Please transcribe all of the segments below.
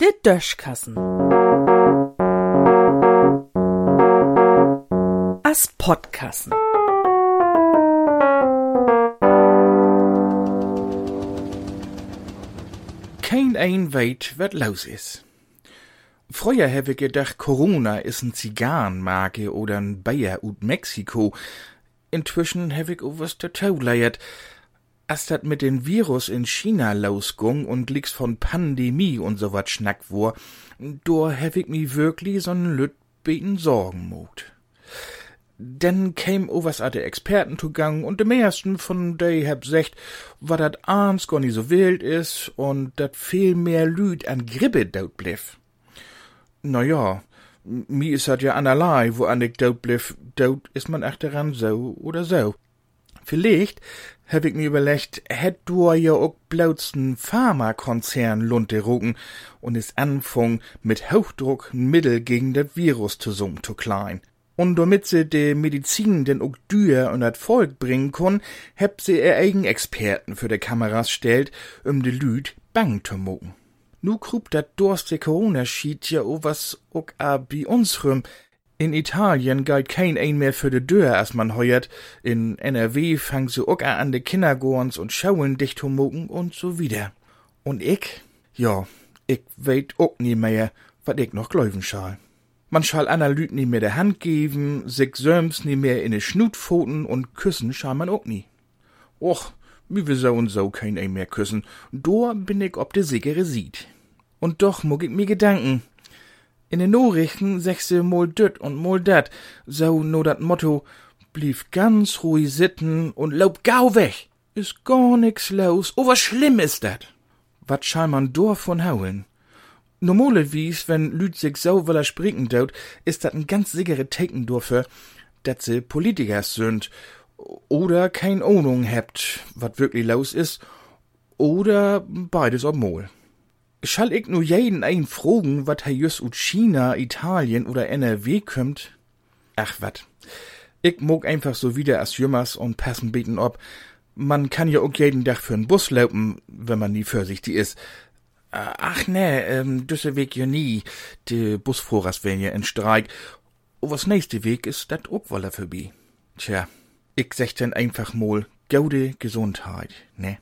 Der Döschkassen. As Podkassen. Kein ein weit, wat los is. Früher habe ich gedacht, Corona ist ein Zigarrenmarke oder ein Bayer ut Mexiko. Inzwischen habe ich was dazu. Als dat mit dem Virus in China losging und licks von Pandemie und so wat schnack wor, do hab ich mi wirklich so'n Lüt beten Sorgen mut. Denn käm o was a de Experten zugang und de meisten von de hab secht, wa dat abends gar nie so wild is und dat viel mehr Lüd an Grippe daut bliff. Na ja, mi is dat ja anerlei, wo an ich daut bliff, daut is man echt daran so oder so. Vielleicht hab ich mir überlegt, hätt du ja auch bloß'n Pharmakonzern lunte rucken und is anfang mit Hochdruck Mittel gegen das Virus zu summen zu klein. Und damit sie de Medizin denn auch dür und dat Volk bringen kon, heb sie ihr eigen Experten für de Kameras stellt, um de Lüd bang zu mucken. Nu krub dat durste Corona-Schied ja o was auch a bi uns rum. In Italien galt kein ein mehr für de Dörr, as man heuert. In NRW fang sie auch an de Kindergorns und Schauen dicht mucken und so wieder. Und ich? Ja, ich weet auch nie mehr, wat ich noch gläuben schall. Man schall aner Lüd nie mehr de Hand geben, sich söms nie mehr in de Schnutpfoten und küssen schall man auch nie. Och, mi will so und so kein ein mehr küssen. Do bin ich ob de sichere sieht. Und doch muck ich mir Gedanken. In den Nachrichten sechse mol düt und mol dat, so no dat Motto, blieb ganz ruhig sitten und laub gau weg. Ist gar nix los, oh was schlimm ist dat? Wat schall man do von hauen? Normale wies, wenn Lüd sich so will er springen dort, ist dat ein ganz sichere Taken dürfe, dat se Politikers sind, oder kein Ahnung hebt, wat wirklich los ist, oder beides ob mol. Schall ich nur jeden ein fragen, wat er jüss ut China, Italien oder NRW kümmt? Ach wat. Ich mog einfach so wieder as jümmers und passen beten ob. Man kann ja auch jeden Tag für Bus laufen, wenn man nie vorsichtig ist. Ach ne, ähm, düsse Weg ja nie. Die Busfahrers wären ja in Streik. O was nächste Weg ist dat wolle vorbei. Tja, ich sech denn einfach mal, gaude Gesundheit, ne?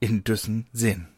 In düssen Sinn.